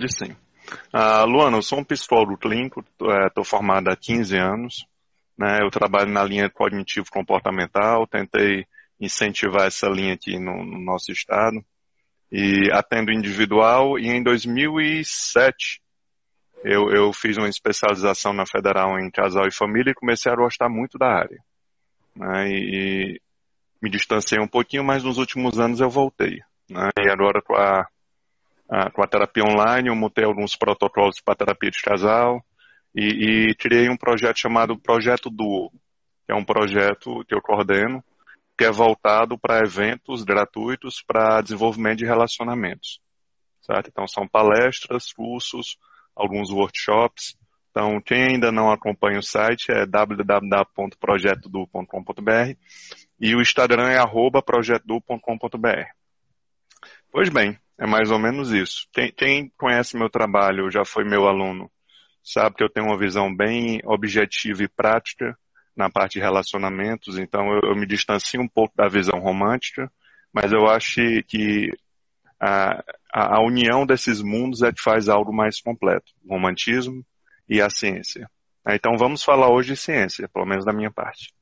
Pode sim. Uh, Luana, eu sou um psicólogo clínico, estou é, formado há 15 anos. Né, eu trabalho na linha cognitivo-comportamental, tentei incentivar essa linha aqui no, no, nosso estado. E atendo individual, e em 2007 eu, eu fiz uma especialização na Federal em casal e família e comecei a gostar muito da área. Né, e, me distanciei um pouquinho, mas nos últimos anos eu voltei. Né, e agora com a com a terapia online, eu montei alguns protocolos para terapia de casal e, e criei um projeto chamado Projeto Duo, que é um projeto que eu coordeno, que é voltado para eventos gratuitos para desenvolvimento de relacionamentos. Certo? Então são palestras, cursos, alguns workshops. Então, quem ainda não acompanha o site é www.projetodu.com.br e o Instagram é projetodu.com.br. Pois bem, é mais ou menos isso. Quem, quem, conhece meu trabalho, já foi meu aluno, sabe que eu tenho uma visão bem objetiva e prática na parte de relacionamentos, então eu, eu me distancio um pouco da visão romântica, mas eu acho que a, a, união desses mundos é que faz algo mais completo, o romantismo e a ciência. Então vamos falar hoje de ciência, pelo menos da minha parte.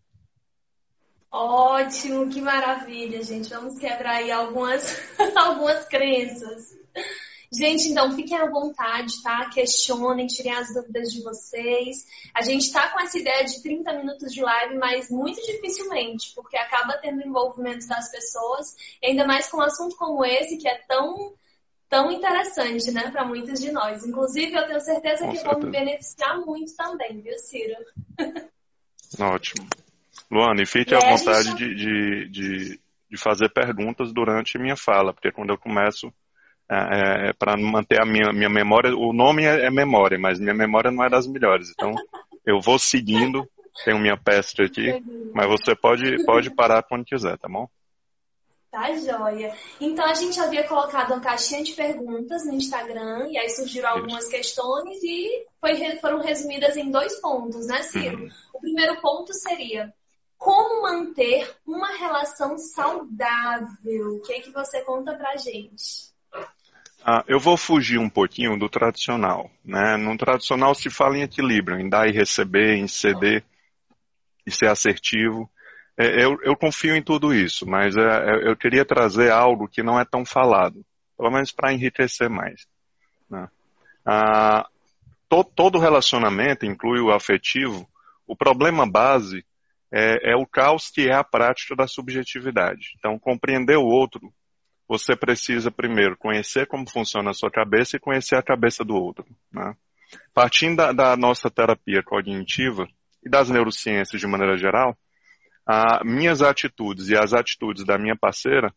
Ótimo, que maravilha, gente. Vamos quebrar aí algumas, algumas crenças. Gente, então fiquem à vontade, tá? Questionem, tirem as dúvidas de vocês. A gente tá com essa ideia de 30 minutos de live, mas muito dificilmente, porque acaba tendo envolvimento das pessoas, ainda mais com um assunto como esse, que é tão, tão interessante, né, para muitos de nós. Inclusive, eu tenho certeza com que certeza. vou me beneficiar muito também, viu, Ciro? Ótimo. Luana, e fique à vontade de, de, de, de, fazer perguntas durante minha fala, porque quando eu começo, é, é, para manter a minha, minha memória, o nome é, é, memória, mas minha memória não é das melhores. Então, eu vou seguindo, tenho minha peste aqui, mas você pode, pode parar quando quiser, tá bom? Tá joia. Então a gente havia colocado uma caixinha de perguntas no Instagram e aí surgiram algumas Isso. questões e foi, foram resumidas em dois pontos, né, Ciro? Uhum. O primeiro ponto seria como manter uma relação saudável? O que é que você conta pra gente? Ah, eu vou fugir um pouquinho do tradicional. Né? No tradicional se fala em equilíbrio, em dar e receber, em ceder e ser assertivo. É, eu, eu, confio em tudo isso, mas é, é, eu queria trazer algo que não é tão falado, pelo menos para enriquecer mais. Né? Ah, to, todo relacionamento, inclui o afetivo, o problema base é, é o caos que é a prática da subjetividade. Então, compreender o outro, você precisa primeiro conhecer como funciona a sua cabeça e conhecer a cabeça do outro. Né? Partindo da, da, nossa terapia cognitiva e das neurociências de maneira geral, a, minhas atitudes e as atitudes da minha parceira,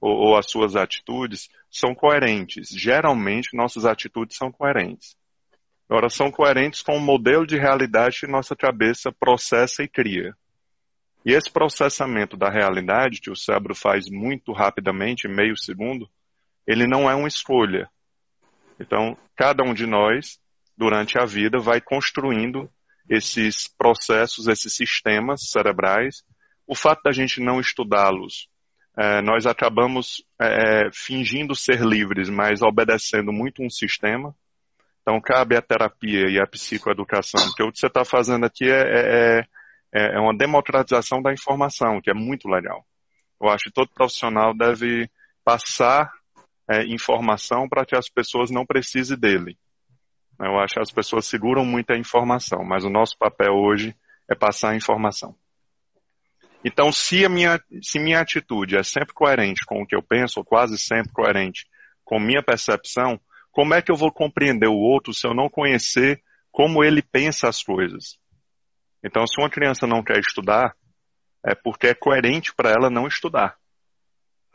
ou, ou as suas atitudes, são coerentes. Geralmente, nossas atitudes são coerentes. Agora, são coerentes com o modelo de realidade que nossa cabeça processa e cria. E esse processamento da realidade, que o cérebro faz muito rapidamente, meio segundo, ele não é uma escolha. Então, cada um de nós, durante a vida, vai construindo esses processos, esses sistemas cerebrais. O fato da gente não estudá-los, é, nós acabamos é, fingindo ser livres, mas obedecendo muito um sistema. Então, cabe a terapia e a psicoeducação, porque o que você está fazendo aqui é, é, é é, uma democratização da informação, que é muito legal. Eu acho que todo profissional deve passar é, informação para que as pessoas não precisem dele. Eu acho que as pessoas seguram muito a informação, mas o nosso papel hoje é passar a informação. Então, se, a minha, se minha atitude é sempre coerente com o que eu penso, ou quase sempre coerente com minha percepção, como é que eu vou compreender o outro se eu não conhecer como ele pensa as coisas? Então, se uma criança não quer estudar, é porque é coerente para ela não estudar.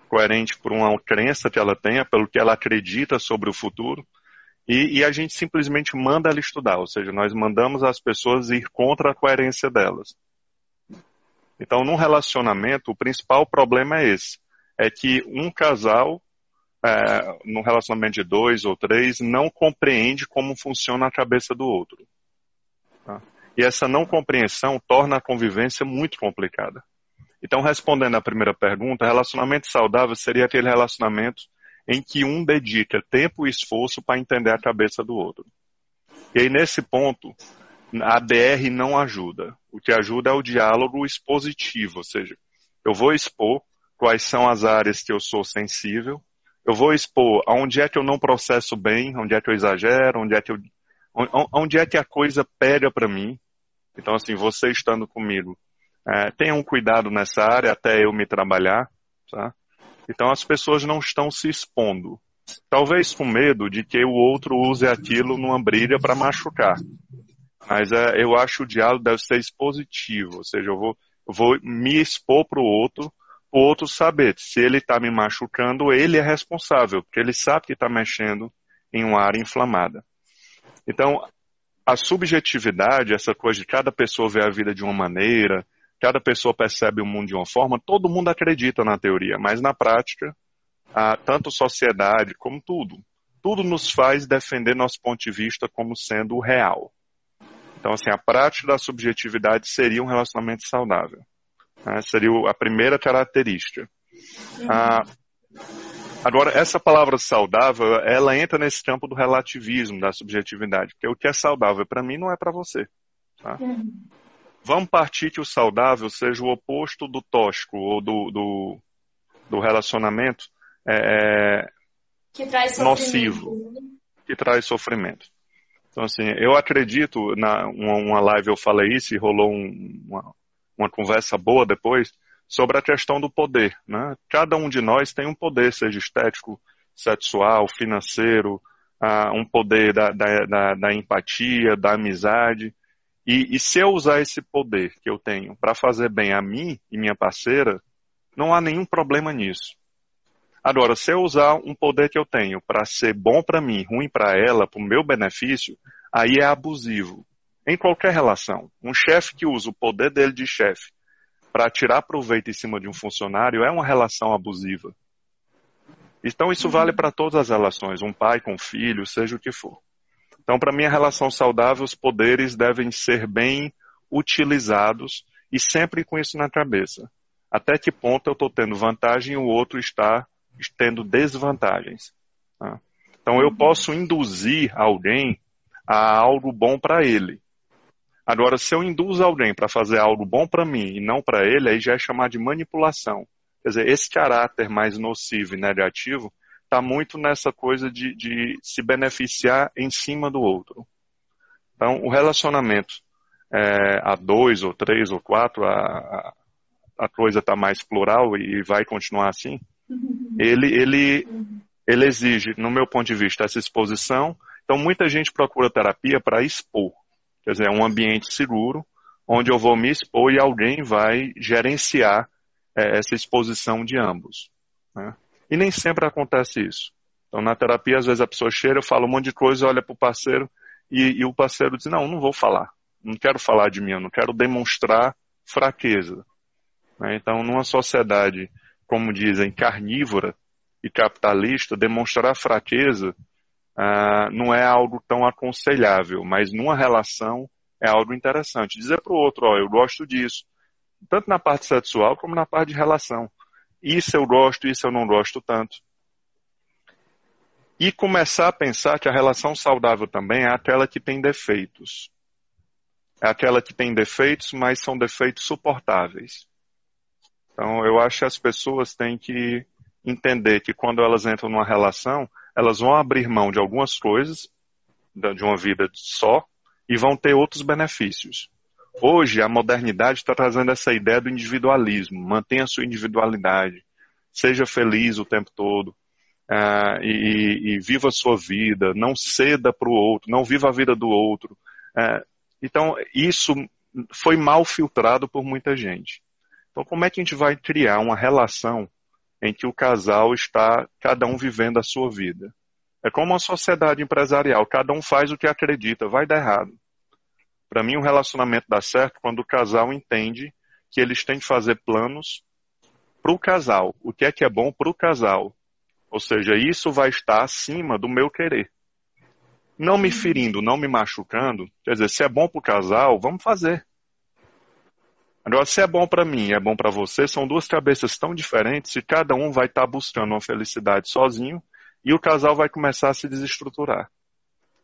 Coerente por uma crença que ela tenha, pelo que ela acredita sobre o futuro. E, e, a gente simplesmente manda ela estudar, ou seja, nós mandamos as pessoas ir contra a coerência delas. Então, num relacionamento, o principal problema é esse: é que um casal, é, num relacionamento de dois ou três, não compreende como funciona a cabeça do outro. E essa não compreensão torna a convivência muito complicada. Então, respondendo à primeira pergunta, relacionamento saudável seria aquele relacionamento em que um dedica tempo e esforço para entender a cabeça do outro. E aí, nesse ponto, a DR não ajuda. O que ajuda é o diálogo expositivo, ou seja, eu vou expor quais são as áreas que eu sou sensível, eu vou expor onde é que eu não processo bem, onde é que eu exagero, onde é que eu, onde é que a coisa pega para mim. Então, assim, você estando comigo, é, tenha um cuidado nessa área até eu me trabalhar, tá? Então, as pessoas não estão se expondo. Talvez com medo de que o outro use aquilo numa briga para machucar. Mas é, eu acho que o diálogo deve ser expositivo, ou seja, eu vou, vou me expor para o outro, o outro saber se ele está me machucando, ele é responsável, porque ele sabe que está mexendo em uma área inflamada. Então, a subjetividade, essa coisa de cada pessoa ver a vida de uma maneira, cada pessoa percebe o mundo de uma forma, todo mundo acredita na teoria, mas na prática, tanto sociedade como tudo, tudo nos faz defender nosso ponto de vista como sendo o real. Então, assim, a prática da subjetividade seria um relacionamento saudável. Né? Seria a primeira característica. Uhum. Ah, agora, essa palavra saudável, ela entra nesse campo do relativismo, da subjetividade, porque o que é saudável para mim não é para você. Tá? Uhum. Vamos partir que o saudável seja o oposto do tóxico ou do, do, do relacionamento é, que traz nocivo, que traz sofrimento. Então, assim, eu acredito, na uma, live eu falei isso e rolou um, uma, uma conversa boa depois, sobre a questão do poder. Né? Cada um de nós tem um poder, seja estético, sexual, financeiro, uh, um poder da, da, da, da, empatia, da amizade. E, e se eu usar esse poder que eu tenho para fazer bem a mim e minha parceira, não há nenhum problema nisso. Agora, se eu usar um poder que eu tenho para ser bom para mim, ruim para ela, para o meu benefício, aí é abusivo. Em qualquer relação. Um chefe que usa o poder dele de chefe para tirar proveito em cima de um funcionário é uma relação abusiva. Então, isso vale para todas as relações, um pai com um filho, seja o que for. Então, para mim, a relação saudável, os poderes devem ser bem utilizados e sempre com isso na cabeça. Até que ponto eu estou tendo vantagem e o outro está tendo desvantagens. Tá? Então eu posso induzir alguém a algo bom para ele. Agora, se eu induzo alguém para fazer algo bom para mim e não para ele, aí já é chamar de manipulação. Quer dizer, esse caráter mais nocivo e negativo está muito nessa coisa de, de, se beneficiar em cima do outro. Então, o relacionamento é, a dois ou três ou quatro, a, a coisa está mais plural e vai continuar assim ele, ele, ele exige, no meu ponto de vista, essa exposição. Então, muita gente procura terapia para expor. Quer dizer, é um ambiente seguro, onde eu vou me expor e alguém vai gerenciar é, essa exposição de ambos. Né? E nem sempre acontece isso. Então, na terapia, às vezes a pessoa chega, fala um monte de coisa, olha para o parceiro e, e, o parceiro diz: Não, não vou falar. Não quero falar de mim, eu não quero demonstrar fraqueza. Né? Então, numa sociedade como dizem, carnívora e capitalista, demonstrar fraqueza ah, não é algo tão aconselhável, mas numa relação é algo interessante. Dizer para o outro, ó, eu gosto disso, tanto na parte sexual como na parte de relação. Isso eu gosto, isso eu não gosto tanto. E começar a pensar que a relação saudável também é aquela que tem defeitos. É aquela que tem defeitos, mas são defeitos suportáveis. Então, eu acho que as pessoas têm que entender que quando elas entram numa relação, elas vão abrir mão de algumas coisas, de uma vida só, e vão ter outros benefícios. Hoje, a modernidade está trazendo essa ideia do individualismo. Mantenha a sua individualidade. Seja feliz o tempo todo. Uh, e, e, viva a sua vida. Não ceda para o outro. Não viva a vida do outro. Uh, então, isso foi mal filtrado por muita gente. Então, como é que a gente vai criar uma relação em que o casal está, cada um vivendo a sua vida? É como uma sociedade empresarial, cada um faz o que acredita, vai dar errado. Para mim, um relacionamento dá certo quando o casal entende que eles têm que fazer planos para o casal. O que é que é bom para o casal? Ou seja, isso vai estar acima do meu querer. Não me ferindo, não me machucando. Quer dizer, se é bom para o casal, vamos fazer. Agora, se é bom para mim e é bom para você, são duas cabeças tão diferentes e cada um vai estar tá buscando uma felicidade sozinho e o casal vai começar a se desestruturar.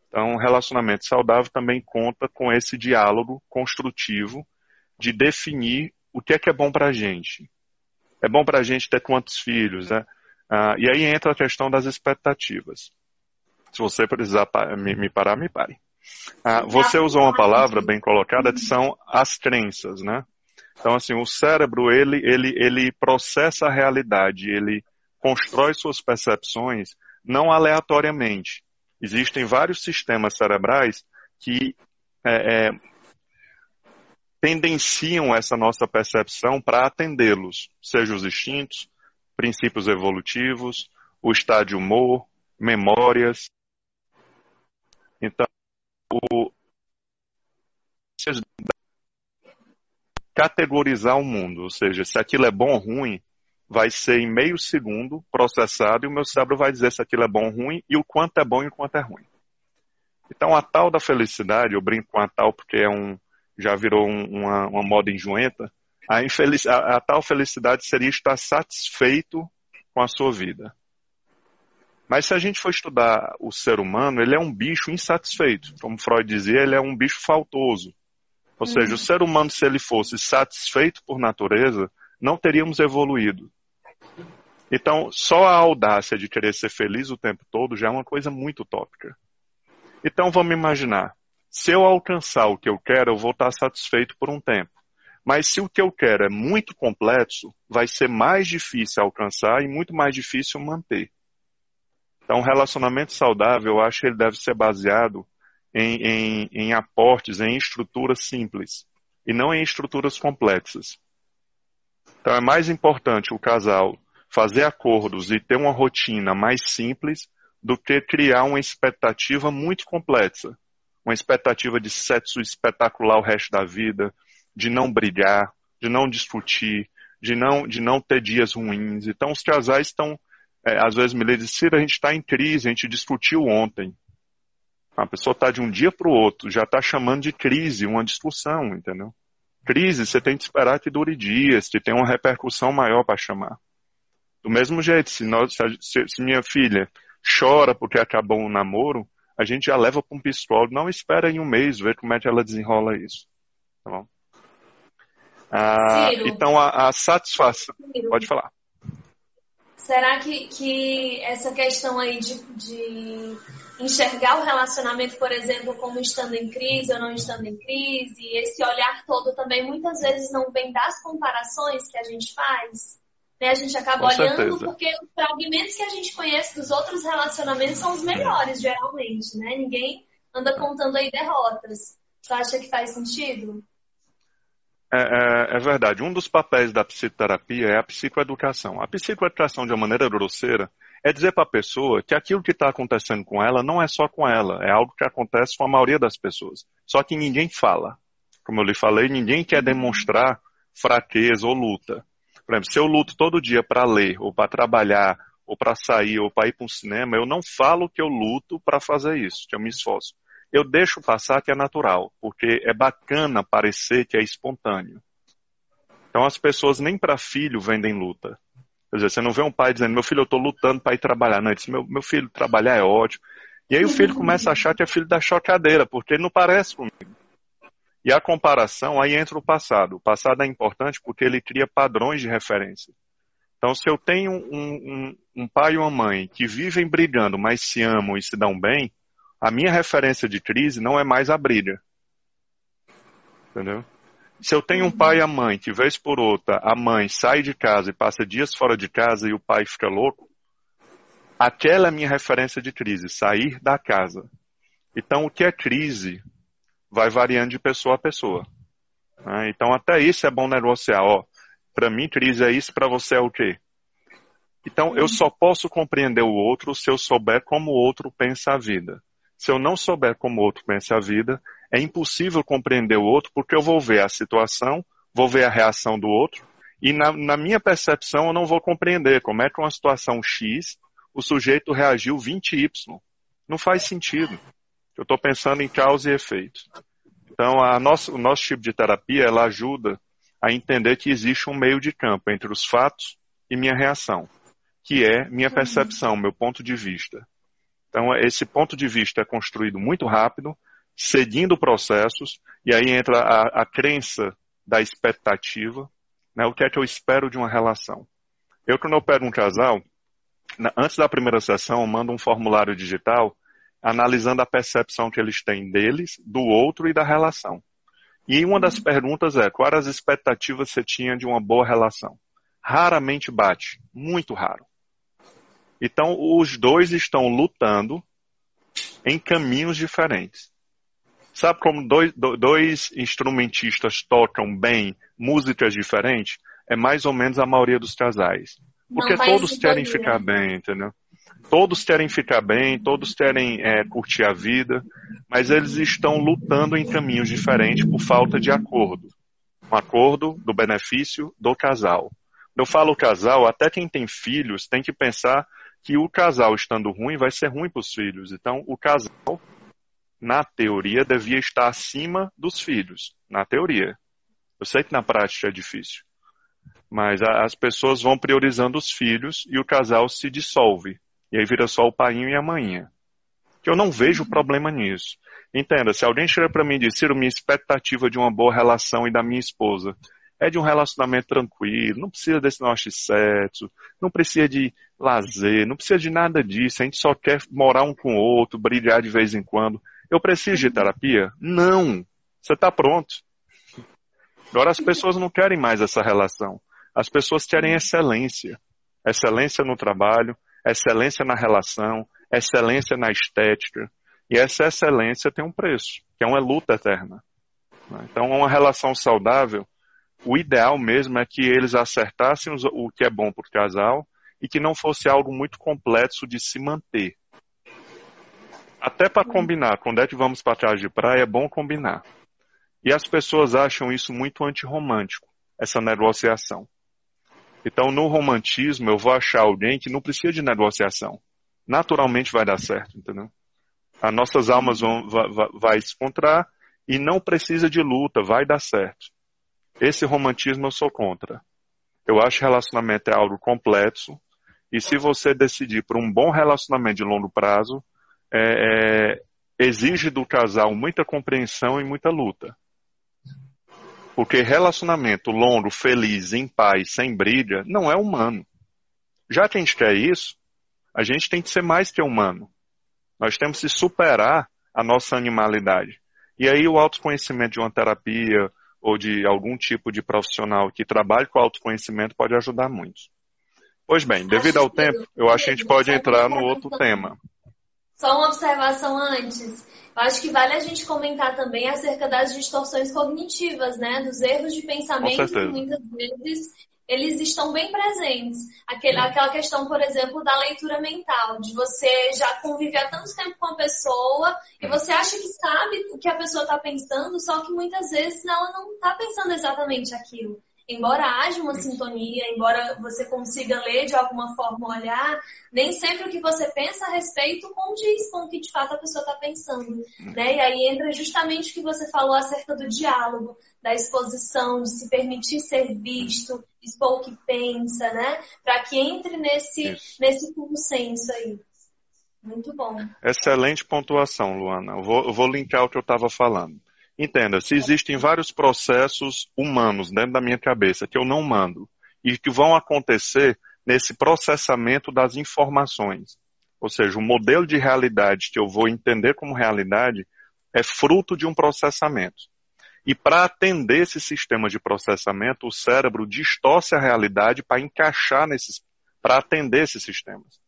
Então, um relacionamento saudável também conta com esse diálogo construtivo de definir o que é que é bom para a gente. É bom para a gente ter quantos filhos, né? Ah, e aí entra a questão das expectativas. Se você precisar me, me parar, me pare. Ah, você usou uma palavra bem colocada que são as crenças, né? Então, assim, o cérebro, ele, ele, ele processa a realidade, ele constrói suas percepções não aleatoriamente. Existem vários sistemas cerebrais que é, é, tendenciam essa nossa percepção para atendê-los, seja os instintos, princípios evolutivos, o estado de humor, memórias. Então, o, categorizar o mundo, ou seja, se aquilo é bom ou ruim, vai ser em meio segundo processado e o meu cérebro vai dizer se aquilo é bom ou ruim e o quanto é bom e o quanto é ruim. Então a tal da felicidade, eu brinco com a tal porque é um, já virou um, uma, uma moda enjoenta, a, infelic, a, a tal felicidade seria estar satisfeito com a sua vida. Mas se a gente for estudar o ser humano, ele é um bicho insatisfeito. Como Freud dizia, ele é um bicho faltoso. Ou seja, o uhum. ser humano, se ele fosse satisfeito por natureza, não teríamos evoluído. Então, só a audácia de querer ser feliz o tempo todo já é uma coisa muito utópica. Então, vamos imaginar. Se eu alcançar o que eu quero, eu vou estar satisfeito por um tempo. Mas se o que eu quero é muito complexo, vai ser mais difícil alcançar e muito mais difícil manter. Então, um relacionamento saudável, eu acho que ele deve ser baseado em, em, em aportes, em estruturas simples, e não em estruturas complexas. Então, é mais importante o casal fazer acordos e ter uma rotina mais simples do que criar uma expectativa muito complexa. Uma expectativa de sexo espetacular o resto da vida, de não brigar, de não discutir, de não, de não ter dias ruins. Então, os casais estão, é, às vezes me dizem, Cira, a gente está em crise, a gente discutiu ontem. A pessoa está de um dia para o outro, já está chamando de crise, uma discussão, entendeu? Crise, você tem que esperar que dure dias, que tenha uma repercussão maior para chamar. Do mesmo jeito, se, nós, se, se, minha filha chora porque acabou um namoro, a gente já leva para um psicólogo. Não espera em um mês ver como é que ela desenrola isso. Tá bom? Ah, então, a, a satisfação. Pode falar. Será que, que essa questão aí de, de enxergar o relacionamento, por exemplo, como estando em crise ou não estando em crise, esse olhar todo também muitas vezes não vem das comparações que a gente faz? Né? A gente acaba Com olhando certeza. porque os fragmentos que a gente conhece dos outros relacionamentos são os melhores, geralmente, né? Ninguém anda contando aí derrotas. Você acha que faz sentido? É, é, é, verdade. Um dos papéis da psicoterapia é a psicoeducação. A psicoeducação, de uma maneira grosseira, é dizer para a pessoa que aquilo que está acontecendo com ela não é só com ela, é algo que acontece com a maioria das pessoas. Só que ninguém fala. Como eu lhe falei, ninguém quer demonstrar fraqueza ou luta. Por exemplo, se eu luto todo dia para ler, ou para trabalhar, ou para sair, ou para ir para um cinema, eu não falo que eu luto para fazer isso, que eu me esforço. Eu deixo passar que é natural, porque é bacana parecer que é espontâneo. Então as pessoas nem para filho vendem luta. Quer dizer, você não vê um pai dizendo, meu filho, eu estou lutando para ir trabalhar. Não, ele meu, meu filho, trabalhar é ótimo. E aí o filho começa a achar que é filho da chocadeira, porque ele não parece comigo. E a comparação, aí entra o passado. O passado é importante porque ele cria padrões de referência. Então, se eu tenho um, um, um pai e uma mãe que vivem brigando, mas se amam e se dão bem, a minha referência de crise não é mais a briga. Entendeu? Se eu tenho um pai e a mãe que, vez por outra, a mãe sai de casa e passa dias fora de casa e o pai fica louco, aquela é a minha referência de crise, sair da casa. Então, o que é crise vai variando de pessoa a pessoa. Né? Então, até isso é bom negociar. Ó, para mim, crise é isso, para você é o quê? Então, eu só posso compreender o outro se eu souber como o outro pensa a vida. Se eu não souber como o outro pensa a vida, é impossível compreender o outro porque eu vou ver a situação, vou ver a reação do outro, e na, na minha percepção eu não vou compreender como é que uma situação X o sujeito reagiu 20Y. Não faz sentido. Eu estou pensando em causa e efeito. Então, nossa, o nosso tipo de terapia, ela ajuda a entender que existe um meio de campo entre os fatos e minha reação. que é minha uhum. percepção, meu ponto de vista. Então, esse ponto de vista é construído muito rápido, seguindo processos, e aí entra a, a crença da expectativa, né? o que é que eu espero de uma relação. Eu, quando eu pego um casal, antes da primeira sessão, eu mando um formulário digital analisando a percepção que eles têm deles, do outro e da relação. E uma das uhum. perguntas é: quais as expectativas você tinha de uma boa relação? Raramente bate, muito raro. Então, os dois estão lutando em caminhos diferentes. Sabe como dois, dois instrumentistas tocam bem músicas diferentes? É mais ou menos a maioria dos casais. Porque todos querem ficar bem, entendeu? Todos querem ficar bem, todos querem é, curtir a vida, mas eles estão lutando em caminhos diferentes por falta de acordo. Um acordo do benefício do casal. Eu falo casal, até quem tem filhos tem que pensar que o casal estando ruim vai ser ruim para os filhos. Então, o casal, na teoria, devia estar acima dos filhos. Na teoria. Eu sei que na prática é difícil. Mas as pessoas vão priorizando os filhos e o casal se dissolve. E aí vira só o pai e a mãe. Que eu não vejo problema nisso. Entenda, se alguém chega para mim e diz, Ciro, minha expectativa de uma boa relação e da minha esposa é de um relacionamento tranquilo, não precisa desse nosso sexo, não precisa de lazer, não precisa de nada disso, a gente só quer morar um com o outro, brilhar de vez em quando. Eu preciso de terapia? Não. Você está pronto. Agora as pessoas não querem mais essa relação. As pessoas querem excelência. Excelência no trabalho, excelência na relação, excelência na estética. E essa excelência tem um preço, que é uma luta eterna. Então, uma relação saudável, o ideal mesmo é que eles acertassem o que é bom para o casal e que não fosse algo muito complexo de se manter. Até para combinar, quando é que vamos para trás de praia, é bom combinar. E as pessoas acham isso muito antirromântico, essa negociação. Então, no romantismo, eu vou achar alguém que não precisa de negociação. Naturalmente vai dar certo, entendeu? As nossas almas vão vai, vai se encontrar e não precisa de luta, vai dar certo. Esse romantismo eu sou contra. Eu acho que relacionamento é algo complexo e se você decidir por um bom relacionamento de longo prazo, é, é, exige do casal muita compreensão e muita luta. Porque relacionamento longo, feliz, em paz, sem briga, não é humano. Já que a gente quer isso, a gente tem que ser mais que humano. Nós temos que superar a nossa animalidade. E aí o autoconhecimento de uma terapia ou de algum tipo de profissional que trabalhe com autoconhecimento pode ajudar muito. Pois bem, devido ao tempo, eu acho que a gente pode entrar no outro tema. Só uma observação antes. Eu acho que vale a gente comentar também acerca das distorções cognitivas, né? Dos erros de pensamento que muitas vezes eles estão bem presentes. Aquele, aquela questão, por exemplo, da leitura mental, de você já conviver há tanto tempo com a pessoa e você acha que sabe o que a pessoa está pensando, só que muitas vezes ela não está pensando exatamente aquilo embora haja uma sintonia, embora você consiga ler de alguma forma, olhar, nem sempre o que você pensa a respeito condiz com o que de fato a pessoa está pensando. Né? E aí entra justamente o que você falou acerca do diálogo, da exposição, de se permitir ser visto, expor o que pensa, né? Para que entre nesse, nesse consenso aí. Muito bom. Excelente pontuação, Luana. Eu vou, eu vou linkar o que eu estava falando. Entenda, se existem vários processos humanos dentro da minha cabeça que eu não mando e que vão acontecer nesse processamento das informações, ou seja, o modelo de realidade que eu vou entender como realidade é fruto de um processamento. E para atender esse sistema de processamento, o cérebro distorce a realidade para encaixar nesses, para atender esses sistemas.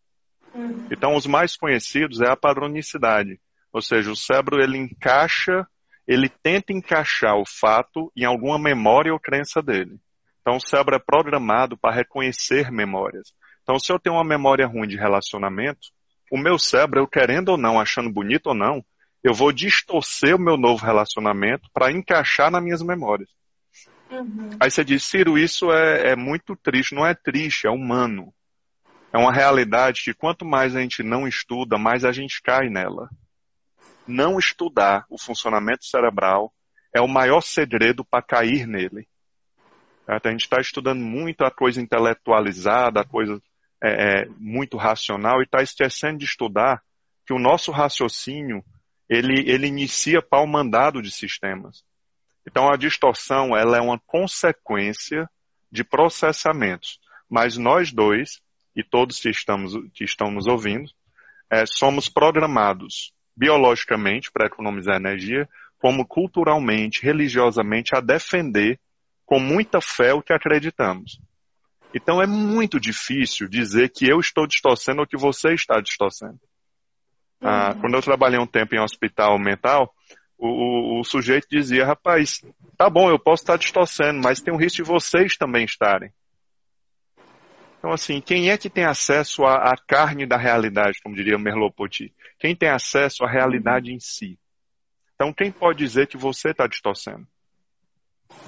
Uhum. Então, os mais conhecidos é a padronicidade, ou seja, o cérebro ele encaixa ele tenta encaixar o fato em alguma memória ou crença dele. Então, o cérebro é programado para reconhecer memórias. Então, se eu tenho uma memória ruim de relacionamento, o meu cérebro, eu querendo ou não, achando bonito ou não, eu vou distorcer o meu novo relacionamento para encaixar nas minhas memórias. Uhum. Aí você diz, Ciro, isso é, é muito triste. Não é triste, é humano. É uma realidade que quanto mais a gente não estuda, mais a gente cai nela não estudar o funcionamento cerebral é o maior segredo para cair nele. A gente está estudando muito a coisa intelectualizada, a coisa é, é muito racional e está esquecendo de estudar que o nosso raciocínio ele, ele inicia o mandado de sistemas. Então a distorção ela é uma consequência de processamentos. Mas nós dois, e todos que, estamos, que estão nos ouvindo, é, somos programados biologicamente para economizar energia, como culturalmente, religiosamente, a defender com muita fé o que acreditamos. Então é muito difícil dizer que eu estou distorcendo ou que você está distorcendo. Ah, uhum. quando eu trabalhei um tempo em hospital mental, o, o, o, sujeito dizia, rapaz, tá bom, eu posso estar distorcendo, mas tem um risco de vocês também estarem. Então, assim, quem é que tem acesso à, à carne da realidade, como diria Merleau-Ponty? Quem tem acesso à realidade em si? Então, quem pode dizer que você está distorcendo?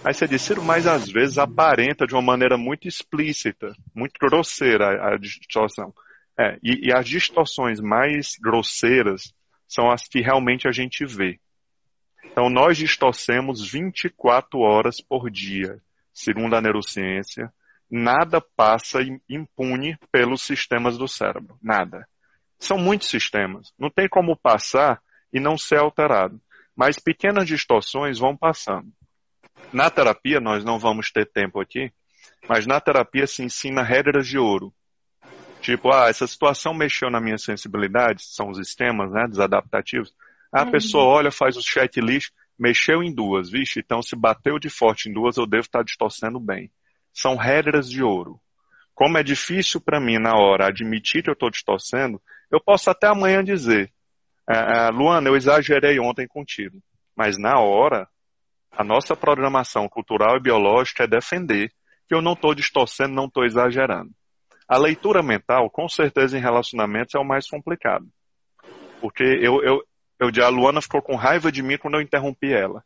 Aí você diz, Ciro, mas às vezes aparenta de uma maneira muito explícita, muito grosseira a, distorção. É, e, e as distorções mais grosseiras são as que realmente a gente vê. Então, nós distorcemos 24 horas por dia, segundo a neurociência. Nada passa impune pelos sistemas do cérebro. Nada. São muitos sistemas. Não tem como passar e não ser alterado. Mas pequenas distorções vão passando. Na terapia, nós não vamos ter tempo aqui, mas na terapia se ensina regras de ouro. Tipo, ah, essa situação mexeu na minha sensibilidade, são os sistemas né, desadaptativos. A uhum. pessoa olha, faz o checklist, mexeu em duas, vixe, então se bateu de forte em duas, eu devo estar distorcendo bem. São regras de ouro. Como é difícil para mim, na hora, admitir que eu estou distorcendo, eu posso até amanhã dizer, ah, Luana, eu exagerei ontem contigo. Mas na hora, a nossa programação cultural e biológica é defender que eu não estou distorcendo, não estou exagerando. A leitura mental, com certeza, em relacionamentos é o mais complicado. Porque eu, eu, eu, a Luana ficou com raiva de mim quando eu interrompi ela.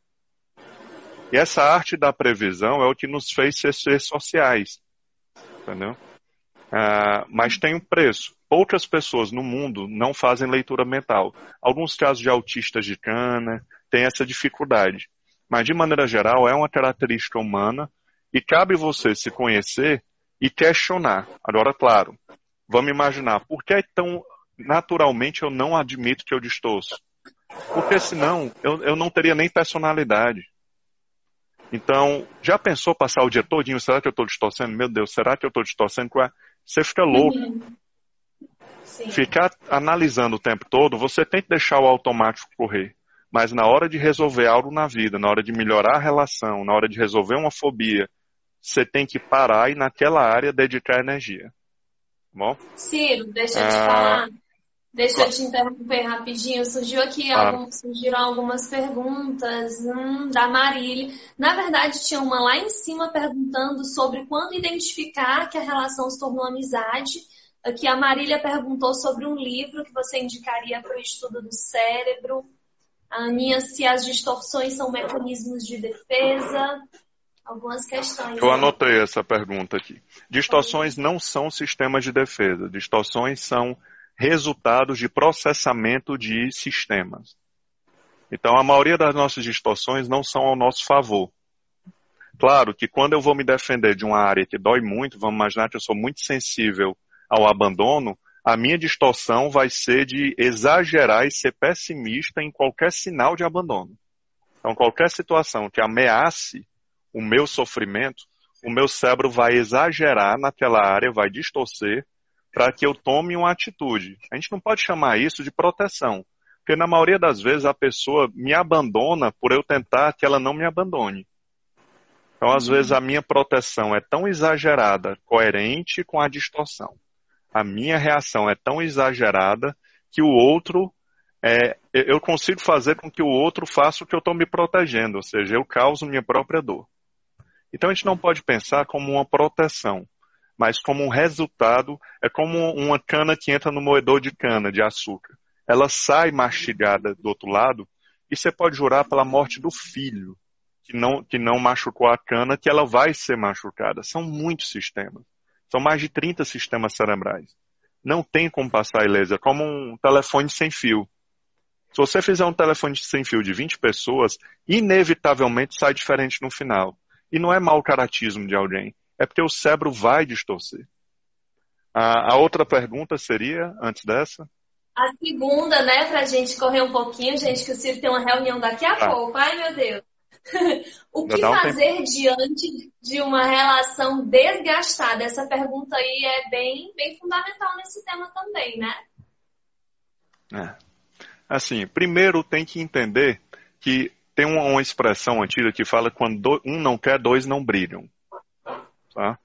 E essa arte da previsão é o que nos fez ser sociais. Entendeu? Ah, mas tem um preço. Poucas pessoas no mundo não fazem leitura mental. Alguns casos de autistas de cana têm essa dificuldade. Mas, de maneira geral, é uma característica humana e cabe você se conhecer e questionar. Agora, claro, vamos imaginar, por que tão naturalmente eu não admito que eu distorço? Porque senão eu, eu não teria nem personalidade. Então, já pensou passar o dia todinho, será que eu estou distorcendo? Meu Deus, será que eu estou distorcendo? Você fica louco. Uhum. Ficar analisando o tempo todo, você tem que deixar o automático correr. Mas na hora de resolver algo na vida, na hora de melhorar a relação, na hora de resolver uma fobia, você tem que parar e naquela área dedicar energia. Tá bom? Ciro, deixa eu te ah... falar. Deixa eu te interromper rapidinho. Surgiu aqui algum, surgiram algumas perguntas hum, da Marília. Na verdade, tinha uma lá em cima perguntando sobre quando identificar que a relação se tornou amizade. Aqui a Marília perguntou sobre um livro que você indicaria para o estudo do cérebro. A Aninha, se as distorções são mecanismos de defesa. Algumas questões. Eu anotei essa pergunta aqui. Distorções não são sistemas de defesa. Distorções são resultados de processamento de sistemas. Então, a maioria das nossas distorções não são ao nosso favor. Claro que quando eu vou me defender de uma área que dói muito, vamos imaginar que eu sou muito sensível ao abandono, a minha distorção vai ser de exagerar e ser pessimista em qualquer sinal de abandono. Então, qualquer situação que ameace o meu sofrimento, o meu cérebro vai exagerar naquela área, vai distorcer para que eu tome uma atitude. A gente não pode chamar isso de proteção, porque na maioria das vezes a pessoa me abandona por eu tentar que ela não me abandone. Então, às uhum. vezes, a minha proteção é tão exagerada, coerente com a distorção a minha reação é tão exagerada que o outro é, eu consigo fazer com que o outro faça o que eu estou me protegendo, ou seja, eu causo minha própria dor. Então a gente não pode pensar como uma proteção, mas como um resultado, é como uma cana que entra no moedor de cana de açúcar. Ela sai mastigada do outro lado e você pode jurar pela morte do filho que não, que não machucou a cana que ela vai ser machucada. São muitos sistemas. São mais de 30 sistemas cerebrais. Não tem como passar ileso. É como um telefone sem fio. Se você fizer um telefone sem fio de 20 pessoas, inevitavelmente sai diferente no final. E não é mau caratismo de alguém. É porque o cérebro vai distorcer. A, a outra pergunta seria, antes dessa? A segunda, né, para a gente correr um pouquinho, gente, que o Ciro tem uma reunião daqui a ah. pouco. Ai, meu Deus. o que fazer diante de uma relação desgastada? Essa pergunta aí é bem, bem fundamental nesse tema também, né? É. Assim, primeiro tem que entender que tem uma, uma expressão antiga que fala quando do, um não quer, dois não brilham. Tá?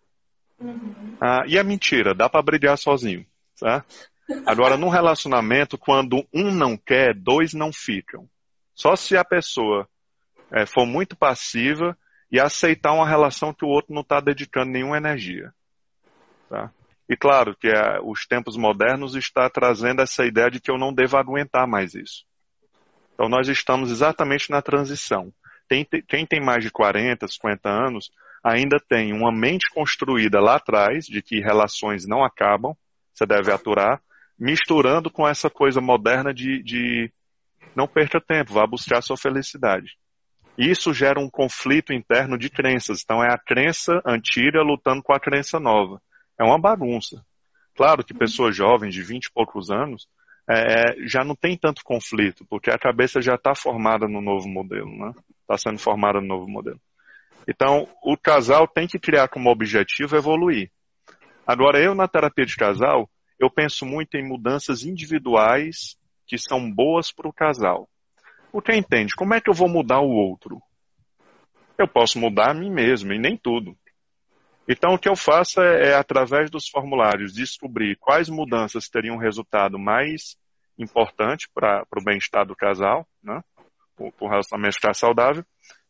Uhum. Ah, e é mentira, dá para brilhar sozinho. Tá? Agora, num relacionamento, quando um não quer, dois não ficam. Só se a pessoa é, for muito passiva e aceitar uma relação que o outro não está dedicando nenhuma energia. Tá? E claro que é, os tempos modernos está trazendo essa ideia de que eu não devo aguentar mais isso. Então nós estamos exatamente na transição. Tem, quem tem mais de 40, 50 anos ainda tem uma mente construída lá atrás de que relações não acabam, você deve aturar, misturando com essa coisa moderna de, de não perca tempo, vá buscar sua felicidade. Isso gera um conflito interno de crenças. Então é a crença antiga lutando com a crença nova. É uma bagunça. Claro que pessoas jovens de 20 e poucos anos é, já não tem tanto conflito, porque a cabeça já está formada no novo modelo, né? Está sendo formada no novo modelo. Então, o casal tem que criar como objetivo evoluir. Agora, eu na terapia de casal, eu penso muito em mudanças individuais que são boas para o casal. Porque entende, como é que eu vou mudar o outro? Eu posso mudar a mim mesmo, e nem tudo. Então, o que eu faço é, é através dos formulários, descobrir quais mudanças teriam um resultado mais importante para o bem-estar do casal, né? para o relacionamento ficar saudável,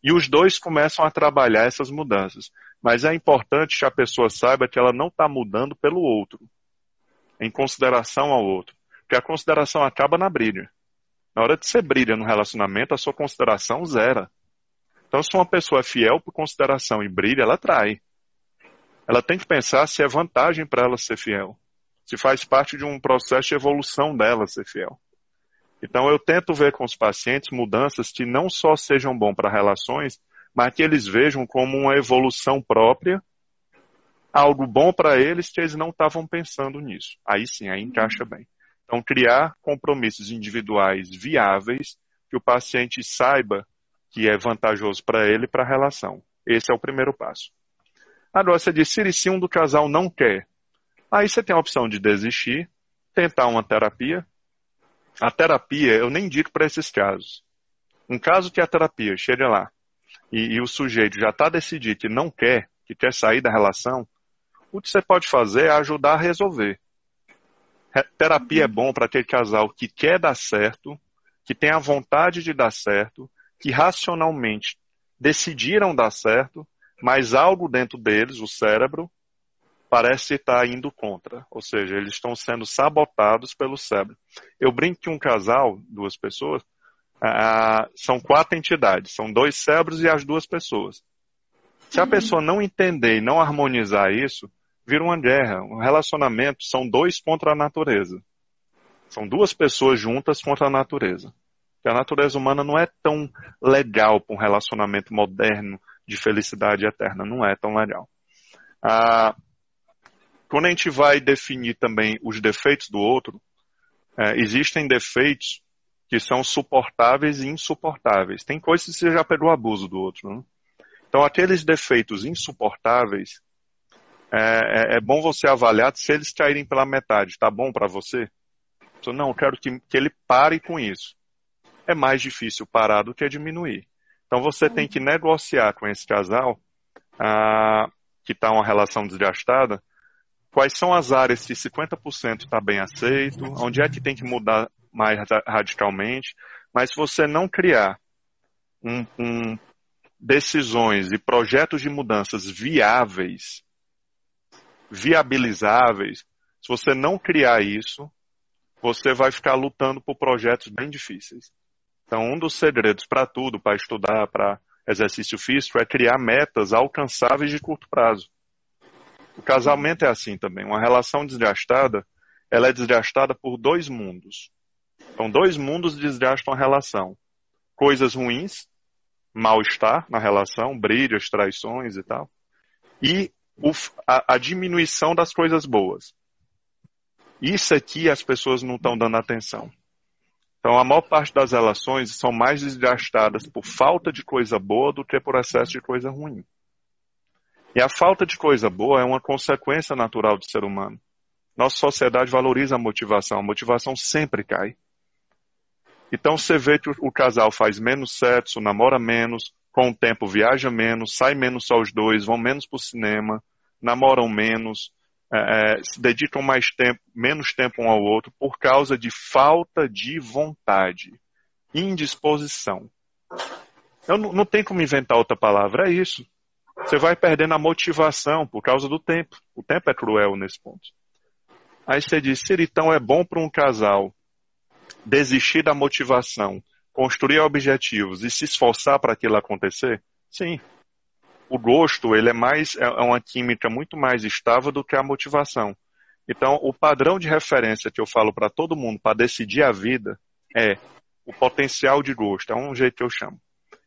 e os dois começam a trabalhar essas mudanças. Mas é importante que a pessoa saiba que ela não está mudando pelo outro em consideração ao outro. Porque a consideração acaba na briga. Na hora de você brilha no relacionamento, a sua consideração zera. Então, se uma pessoa é fiel por consideração e brilha, ela trai. Ela tem que pensar se é vantagem para ela ser fiel. Se faz parte de um processo de evolução dela ser fiel. Então, eu tento ver com os pacientes mudanças que não só sejam bom para relações, mas que eles vejam como uma evolução própria algo bom para eles que eles não estavam pensando nisso. Aí sim, aí encaixa bem. Então, criar compromissos individuais viáveis que o paciente saiba que é vantajoso para ele e para a relação. Esse é o primeiro passo. Agora, você diz, se um do casal não quer, aí você tem a opção de desistir, tentar uma terapia. A terapia, eu nem digo para esses casos. Um caso que a terapia chega lá e, e o sujeito já está decidido que não quer, que quer sair da relação, o que você pode fazer é ajudar a resolver. Terapia é bom para aquele casal que quer dar certo, que tem a vontade de dar certo, que racionalmente decidiram dar certo, mas algo dentro deles, o cérebro, parece estar indo contra. Ou seja, eles estão sendo sabotados pelo cérebro. Eu brinco que um casal, duas pessoas, ah, são quatro entidades, são dois cérebros e as duas pessoas. Se a uhum. pessoa não entender e não harmonizar isso, vira uma guerra. Um relacionamento são dois contra a natureza. São duas pessoas juntas contra a natureza. Porque a natureza humana não é tão legal para um relacionamento moderno de felicidade eterna. Não é tão legal. Ah, quando a gente vai definir também os defeitos do outro, é, existem defeitos que são suportáveis e insuportáveis. Tem coisas que você já pegou abuso do outro. Né? Então, aqueles defeitos insuportáveis, é, é, é, bom você avaliar se eles caírem pela metade. Está bom para você? Não, eu quero que, que ele pare com isso. É mais difícil parar do que diminuir. Então você tem que negociar com esse casal ah, que está uma relação desgastada, quais são as áreas que 50% está bem aceito, onde é que tem que mudar mais radicalmente. Mas se você não criar um, um, decisões e projetos de mudanças viáveis, viabilizáveis, se você não criar isso, você vai ficar lutando por projetos bem difíceis. Então, um dos segredos para tudo, para estudar, para exercício físico, é criar metas alcançáveis de curto prazo. O casamento é assim também. Uma relação desgastada, ela é desgastada por dois mundos. Então, dois mundos desgastam a relação. Coisas ruins, mal-estar na relação, brigas, traições e tal. E o, a, a, diminuição das coisas boas. Isso aqui as pessoas não estão dando atenção. Então, a maior parte das relações são mais desgastadas por falta de coisa boa do que por excesso de coisa ruim. E a falta de coisa boa é uma consequência natural do ser humano. Nossa sociedade valoriza a motivação. A motivação sempre cai. Então você vê que o casal faz menos sexo, namora menos, com o tempo viaja menos, sai menos só os dois, vão menos para o cinema, namoram menos, é, é, se dedicam mais tempo, menos tempo um ao outro por causa de falta de vontade, indisposição. Eu não, não tem como inventar outra palavra, é isso. Você vai perdendo a motivação por causa do tempo. O tempo é cruel nesse ponto. Aí você diz, então é bom para um casal desistir da motivação, construir objetivos e se esforçar para aquilo acontecer? Sim. O gosto, ele é mais é, é uma química muito mais estável do que a motivação. Então, o padrão de referência que eu falo para todo mundo para decidir a vida é o potencial de gosto. É um jeito que eu chamo.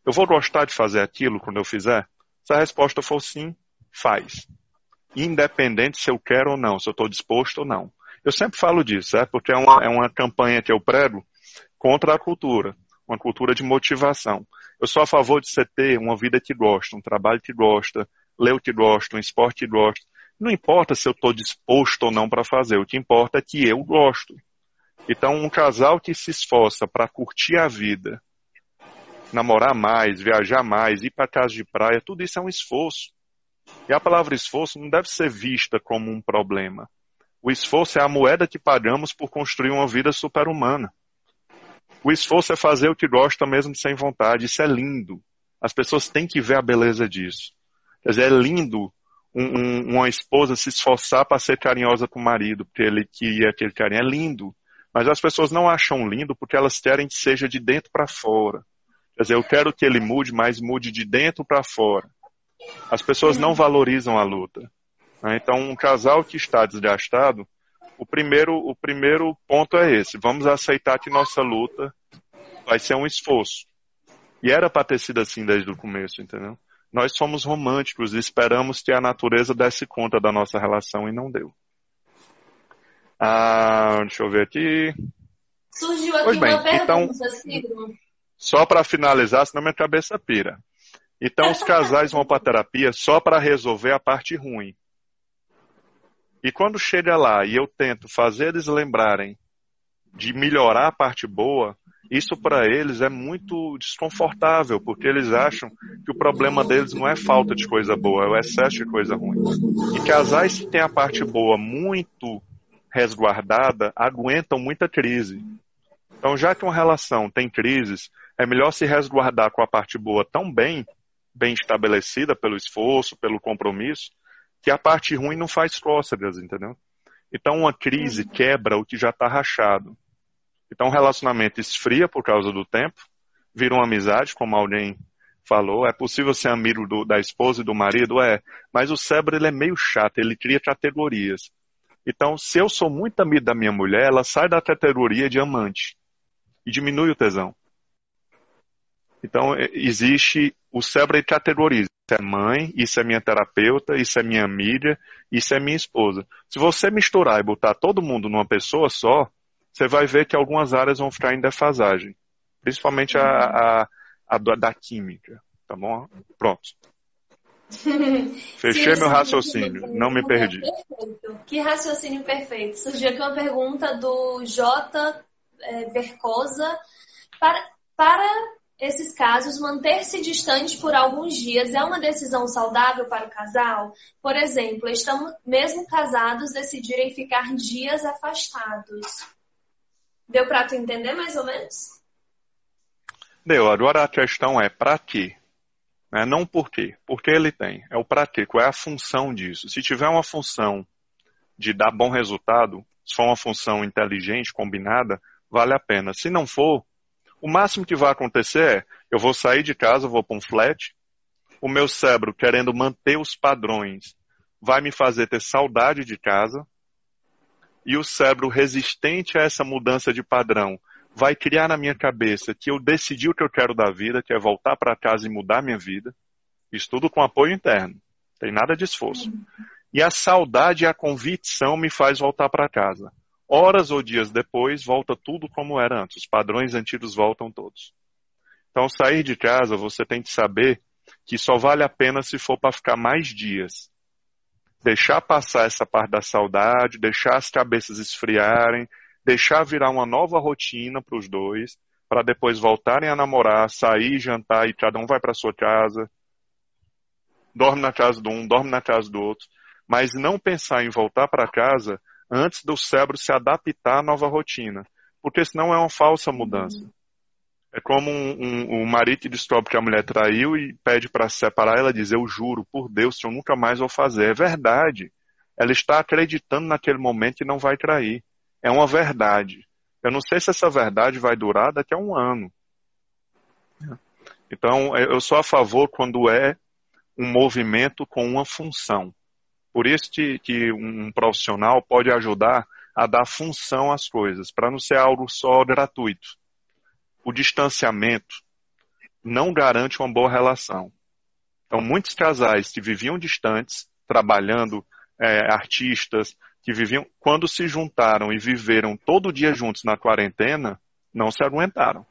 Eu vou gostar de fazer aquilo quando eu fizer? Se a resposta for sim, faz. Independente se eu quero ou não, se eu estou disposto ou não. Eu sempre falo disso, é porque é uma, é uma campanha que eu prego contra a cultura, uma cultura de motivação. Eu sou a favor de você ter uma vida que gosta, um trabalho que gosta, ler o que gosta, um esporte que gosta. Não importa se eu estou disposto ou não para fazer, o que importa é que eu gosto. Então, um casal que se esforça para curtir a vida, namorar mais, viajar mais, ir para casa de praia, tudo isso é um esforço. E a palavra esforço não deve ser vista como um problema. O esforço é a moeda que pagamos por construir uma vida super-humana. O esforço é fazer o que gosta mesmo sem vontade. Isso é lindo. As pessoas têm que ver a beleza disso. Quer dizer, é lindo um, um, uma esposa se esforçar para ser carinhosa com o marido, porque ele queria aquele carinho. É lindo. Mas as pessoas não acham lindo porque elas querem que seja de dentro para fora. Quer dizer, eu quero que ele mude, mas mude de dentro para fora. As pessoas não valorizam a luta. Né? Então, um casal que está desgastado, o primeiro, o primeiro ponto é esse: vamos aceitar que nossa luta vai ser um esforço. E era para ter sido assim desde o começo, entendeu? Nós somos românticos e esperamos que a natureza desse conta da nossa relação e não deu. Ah, deixa eu ver aqui. Surgiu aqui pois bem, uma pergunta, então, Só para finalizar, senão minha cabeça pira. Então, os casais vão para terapia só para resolver a parte ruim. E quando chega lá e eu tento fazer eles lembrarem de melhorar a parte boa, isso para eles é muito desconfortável, porque eles acham que o problema deles não é falta de coisa boa, é o excesso de coisa ruim. E casais que têm a parte boa muito resguardada aguentam muita crise. Então, já que uma relação tem crises, é melhor se resguardar com a parte boa tão bem, bem estabelecida pelo esforço, pelo compromisso, que a parte ruim não faz cócegas, entendeu? Então uma crise uhum. quebra o que já está rachado. Então o relacionamento esfria por causa do tempo, vira uma amizade, como alguém falou. É possível ser amigo do, da esposa e do marido? É. Mas o cérebro ele é meio chato, ele cria categorias. Então, se eu sou muito amigo da minha mulher, ela sai da categoria de amante e diminui o tesão. Então, é, existe o cérebro ele categoriza é mãe, isso é minha terapeuta, isso é minha amiga, isso é minha esposa. Se você misturar e botar todo mundo numa pessoa só, você vai ver que algumas áreas vão ficar em defasagem. Principalmente a, a, a da química. Tá bom? Pronto. Fechei Sim, meu raciocínio, não me perdi. Perfeito. Que raciocínio perfeito. Surgiu aqui uma pergunta do J. É, Vercosa. Para, para esses casos, manter-se distante por alguns dias é uma decisão saudável para o casal? Por exemplo, estamos mesmo casados decidirem ficar dias afastados. Deu para tu entender mais ou menos? Deu. Agora a questão é para quê? Né? Não por quê. Por que ele tem? É o para quê. Qual é a função disso? Se tiver uma função de dar bom resultado, se for uma função inteligente, combinada, vale a pena. Se não for, o máximo que vai acontecer é, eu vou sair de casa, vou para um flat, o meu cérebro, querendo manter os padrões, vai me fazer ter saudade de casa, e o cérebro resistente a essa mudança de padrão vai criar na minha cabeça que eu decidi o que eu quero da vida, que é voltar para casa e mudar minha vida. Isso tudo com apoio interno. Tem nada de esforço. E a saudade e a convicção me faz voltar para casa. Horas ou dias depois, volta tudo como era antes. Os padrões antigos voltam todos. Então, sair de casa, você tem que saber que só vale a pena se for para ficar mais dias. Deixar passar essa parte da saudade, deixar as cabeças esfriarem, deixar virar uma nova rotina para os dois, para depois voltarem a namorar, sair, jantar e cada um vai para sua casa, dorme na casa de um, dorme na casa do outro, mas não pensar em voltar para casa antes do cérebro se adaptar à nova rotina, porque senão é uma falsa mudança. É como um, um, um marido que descobre que a mulher traiu e pede para se separar, ela diz, eu juro, por Deus, que eu nunca mais vou fazer. É verdade. Ela está acreditando naquele momento que não vai trair. É uma verdade. Eu não sei se essa verdade vai durar daqui a um ano. Então, eu sou a favor quando é um movimento com uma função. Por isso que, que um profissional pode ajudar a dar função às coisas, para não ser algo só gratuito. O distanciamento não garante uma boa relação. Então, muitos casais que viviam distantes, trabalhando, é, artistas, que viviam, quando se juntaram e viveram todo dia juntos na quarentena, não se aguentaram.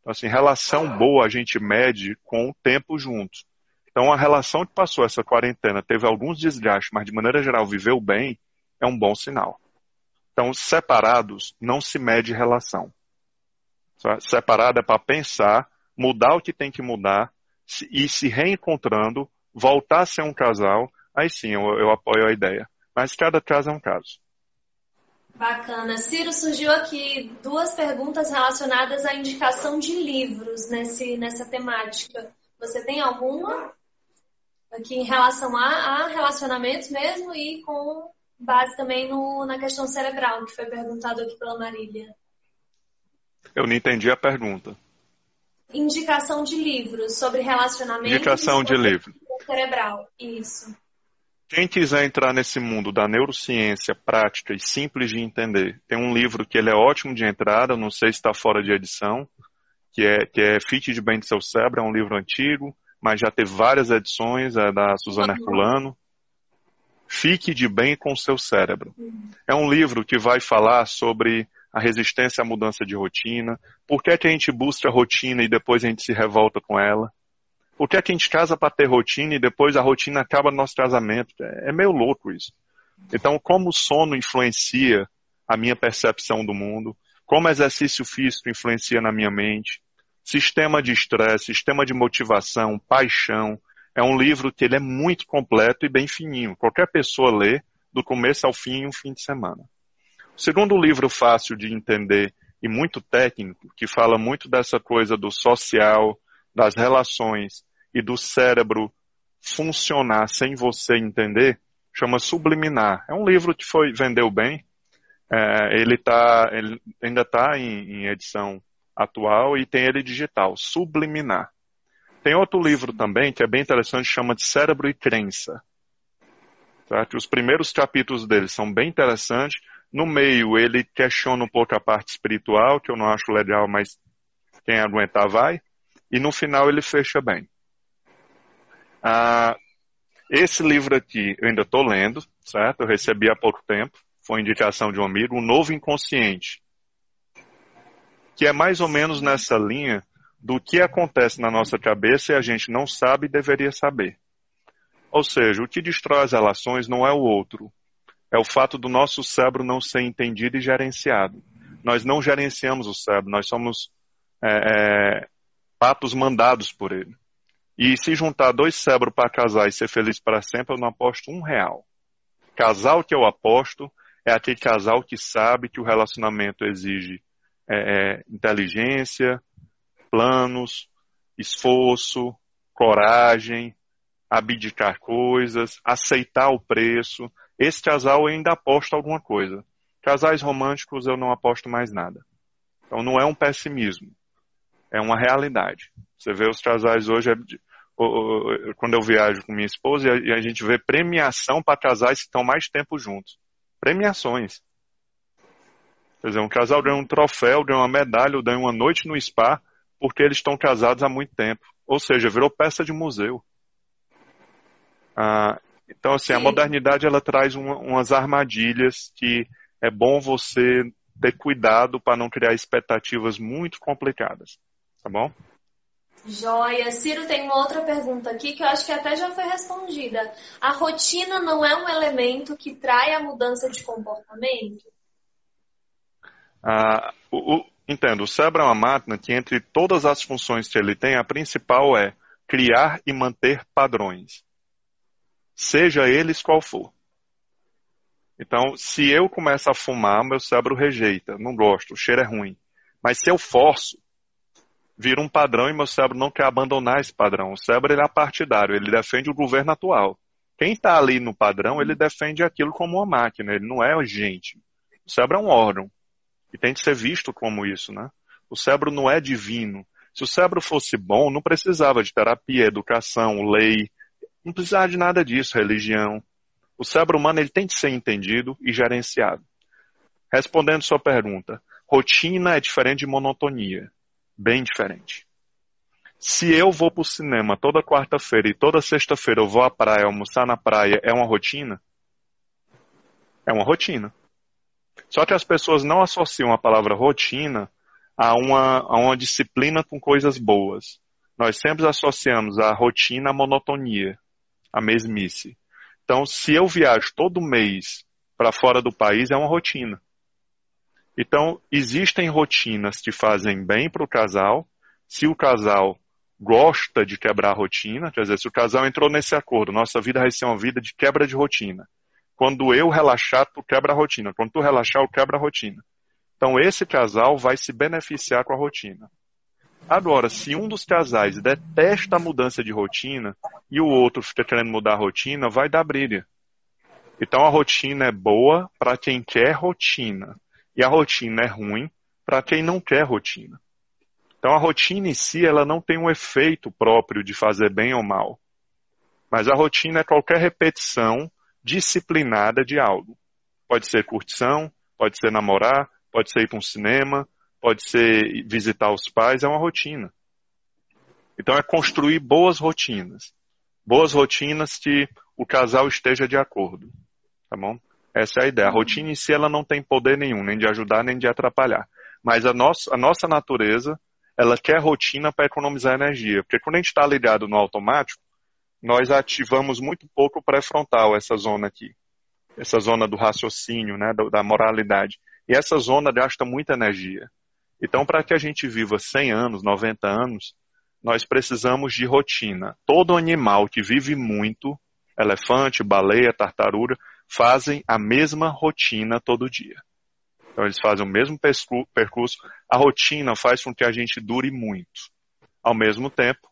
Então, assim, relação boa a gente mede com o tempo juntos. Então, a relação que passou essa quarentena teve alguns desgastes, mas de maneira geral viveu bem, é um bom sinal. Então, separados, não se mede relação. Separado é para pensar, mudar o que tem que mudar e se reencontrando, voltar a ser um casal, aí sim eu, eu apoio a ideia. Mas cada caso é um caso. Bacana. Ciro, surgiu aqui duas perguntas relacionadas à indicação de livros nesse, nessa temática. Você tem alguma? Aqui em relação a, a relacionamentos mesmo e com base também no, na questão cerebral, que foi perguntado aqui pela Marília. Eu não entendi a pergunta. Indicação de livros sobre relacionamentos. Indicação de livro. Cerebral, isso. Quem quiser entrar nesse mundo da neurociência prática e simples de entender, tem um livro que ele é ótimo de entrada, não sei se está fora de edição, que é, que é Fit de Bem do Seu Cérebro, é um livro antigo, mas já teve várias edições, é da Suzana Herculano. Fique de bem com o seu cérebro. É um livro que vai falar sobre a resistência à mudança de rotina, por que, é que a gente busca a rotina e depois a gente se revolta com ela, por que, é que a gente casa para ter rotina e depois a rotina acaba no nosso casamento. É, é meio louco isso. Então, como o sono influencia a minha percepção do mundo, como o exercício físico influencia na minha mente, Sistema de estresse, sistema de motivação, paixão. É um livro que ele é muito completo e bem fininho. Qualquer pessoa lê do começo ao fim em um fim de semana. O segundo livro fácil de entender e muito técnico, que fala muito dessa coisa do social, das relações e do cérebro funcionar sem você entender, chama Subliminar. É um livro que foi vendeu bem. É, ele, tá, ele ainda está em, em edição atual e tem ele digital, Subliminar. Tem outro livro também que é bem interessante, chama de Cérebro e Crença. Que os primeiros capítulos dele são bem interessantes. No meio ele questiona um pouco a parte espiritual, que eu não acho legal, mas quem aguentar vai. E no final ele fecha bem. Ah, esse livro aqui eu ainda estou lendo, certo? Eu recebi há pouco tempo, foi indicação de um amigo, O Novo Inconsciente que é mais ou menos nessa linha do que acontece na nossa cabeça e a gente não sabe e deveria saber. Ou seja, o que destrói as relações não é o outro, é o fato do nosso cérebro não ser entendido e gerenciado. Nós não gerenciamos o cérebro, nós somos é, é, patos mandados por ele. E se juntar dois cérebros para casar e ser feliz para sempre, eu não aposto um real. Casal que eu aposto é aquele casal que sabe que o relacionamento exige é, é, inteligência, planos, esforço, coragem, abdicar coisas, aceitar o preço. Esse casal ainda aposto alguma coisa. Casais românticos eu não aposto mais nada. Então não é um pessimismo, é uma realidade. Você vê os casais hoje, é quando eu viajo com minha esposa, e a gente vê premiação para casais que estão mais tempo juntos. Premiações. Quer dizer, um casal ganha um troféu, ganha uma medalha, ou ganha uma noite no spa, porque eles estão casados há muito tempo. Ou seja, virou peça de museu. Ah, então, assim, Sim. a modernidade ela traz uma, umas armadilhas que é bom você ter cuidado para não criar expectativas muito complicadas, tá bom? Joia. Ciro, tem uma outra pergunta aqui que eu acho que até já foi respondida. A rotina não é um elemento que trai a mudança de comportamento? Ah, o, o, entendo, o cérebro é uma máquina que entre todas as funções que ele tem, a principal é criar e manter padrões. Seja eles qual for. Então, se eu começo a fumar, meu cérebro rejeita, não gosto, o cheiro é ruim. Mas se eu forço, vira um padrão e meu cérebro não quer abandonar esse padrão. O cérebro ele é partidário, ele defende o governo atual. Quem está ali no padrão, ele defende aquilo como uma máquina, ele não é gente. O cérebro é um órgão e tem de ser visto como isso, né? O cérebro não é divino. Se o cérebro fosse bom, não precisava de terapia, educação, lei, não precisava de nada disso, religião. O cérebro humano ele tem de ser entendido e gerenciado. Respondendo sua pergunta, rotina é diferente de monotonia bem diferente. Se eu vou para o cinema toda quarta-feira e toda sexta-feira eu vou à praia almoçar na praia, é uma rotina? É uma rotina. Só que as pessoas não associam a palavra rotina a uma, a uma disciplina com coisas boas. Nós sempre associamos a rotina à monotonia, à mesmice. Então, se eu viajo todo mês para fora do país, é uma rotina. Então, existem rotinas que fazem bem para o casal. Se o casal gosta de quebrar a rotina, quer dizer, se o casal entrou nesse acordo, nossa vida vai ser uma vida de quebra de rotina. Quando eu relaxar, tu quebra a rotina. Quando tu relaxar, eu quebro a rotina. Então, esse casal vai se beneficiar com a rotina. Agora, se um dos casais detesta a mudança de rotina e o outro fica querendo mudar a rotina, vai dar briga. Então, a rotina é boa para quem quer rotina. E a rotina é ruim para quem não quer rotina. Então a rotina em si ela não tem um efeito próprio de fazer bem ou mal. Mas a rotina é qualquer repetição disciplinada de algo. Pode ser curtição, pode ser namorar, pode ser ir para um cinema, pode ser visitar os pais, é uma rotina. Então é construir boas rotinas. Boas rotinas que o casal esteja de acordo. Tá bom? Essa é a ideia. A rotina em si ela não tem poder nenhum, nem de ajudar, nem de atrapalhar. Mas a, nossa, a nossa natureza, ela quer rotina para economizar energia. Porque quando a gente está ligado no automático, nós ativamos muito pouco o pré-frontal, essa zona aqui. Essa zona do raciocínio, né, da moralidade. E essa zona gasta muita energia. Então, para que a gente viva 100 anos, 90 anos, nós precisamos de rotina. Todo animal que vive muito, elefante, baleia, tartaruga, fazem a mesma rotina todo dia. Então eles fazem o mesmo percurso. A rotina faz com que a gente dure muito. Ao mesmo tempo,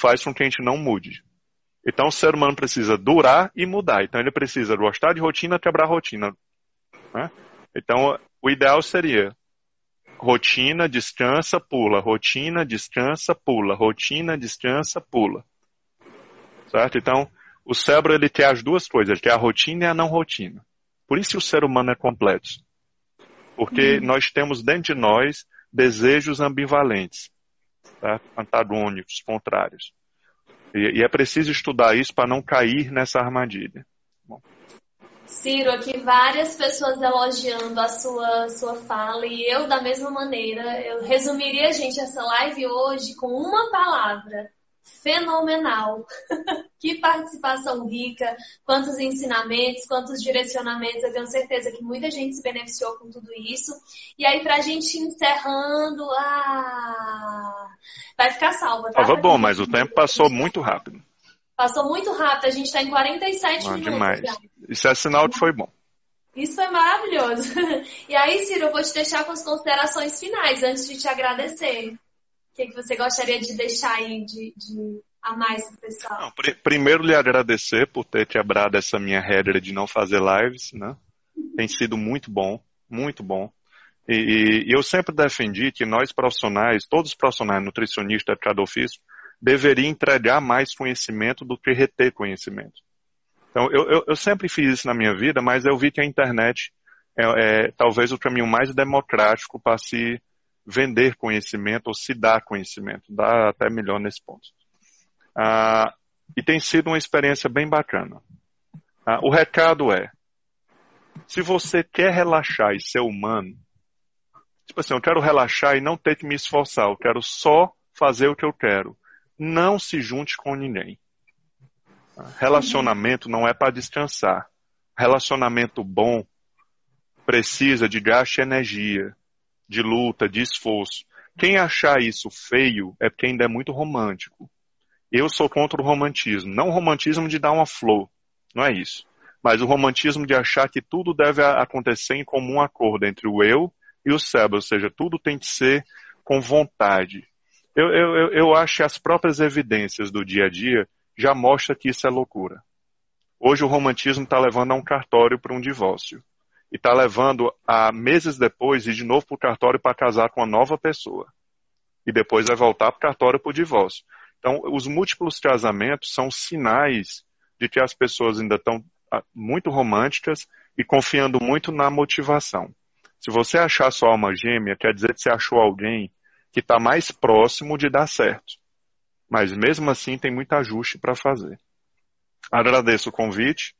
faz com que a gente não mude. Então o ser humano precisa durar e mudar. Então ele precisa gostar de rotina, quebrar a rotina. Né? Então o ideal seria rotina, descansa, pula. Rotina, descansa, pula. Rotina, descansa, pula. Certo? Então o cérebro ele quer as duas coisas, ele quer a rotina e a não rotina. Por isso o ser humano é complexo. Porque uhum. nós temos dentro de nós desejos ambivalentes, tá? antagônicos, contrários. E, e, é preciso estudar isso para não cair nessa armadilha. Bom. Ciro, aqui várias pessoas elogiando a sua, sua fala e eu, da mesma maneira, eu resumiria, gente, essa live hoje com uma palavra: fenomenal. que participação rica, quantos ensinamentos, quantos direcionamentos. Eu tenho certeza que muita gente se beneficiou com tudo isso. E aí, pra gente encerrando, ah, vai ficar salva, tá? Tava bom, mas o tempo passou muito rápido. Passou muito rápido, a gente está em 47 ah, minutos. Demais. Já. Isso é sinal que foi bom. Isso é maravilhoso. E aí, Ciro, eu vou te deixar com as considerações finais antes de te agradecer. Que, que você gostaria de deixar aí de, de a mais pro pessoal? Não, pr primeiro, lhe agradecer por ter quebrado essa minha regra de não fazer lives, né? Tem sido muito bom, muito bom. E, e, eu sempre defendi que nós profissionais, todos os profissionais, nutricionistas de ofício, deveriam entregar mais conhecimento do que reter conhecimento. Então, eu, eu, eu sempre fiz isso na minha vida, mas eu vi que a internet é, é talvez o caminho mais democrático para se vender conhecimento ou se dar conhecimento. Dá até melhor nesse ponto. Ah, e tem sido uma experiência bem bacana. Ah, o recado é: Se você quer relaxar e ser humano, tipo assim, eu quero relaxar e não ter que me esforçar, eu quero só fazer o que eu quero. Não se junte com ninguém. Relacionamento não é para descansar. Relacionamento bom precisa de gasto de energia, de luta, de esforço. Quem achar isso feio é porque ainda é muito romântico. Eu sou contra o romantismo. Não o romantismo de dar uma flor, não é isso. Mas o romantismo de achar que tudo deve acontecer em comum acordo entre o eu e o cérebro, ou seja, tudo tem que ser com vontade. Eu, eu, eu acho que as próprias evidências do dia a dia já mostram que isso é loucura. Hoje o romantismo está levando a um cartório para um divórcio e está levando a meses depois ir de novo para o cartório para casar com uma nova pessoa. E depois vai voltar para o cartório para o divórcio. Então, os múltiplos casamentos são sinais de que as pessoas ainda estão ah, muito românticas e confiando muito na motivação. Se você achar sua alma gêmea, quer dizer que você achou alguém que está mais próximo de dar certo. Mas mesmo assim tem muito ajuste para fazer. Agradeço o convite.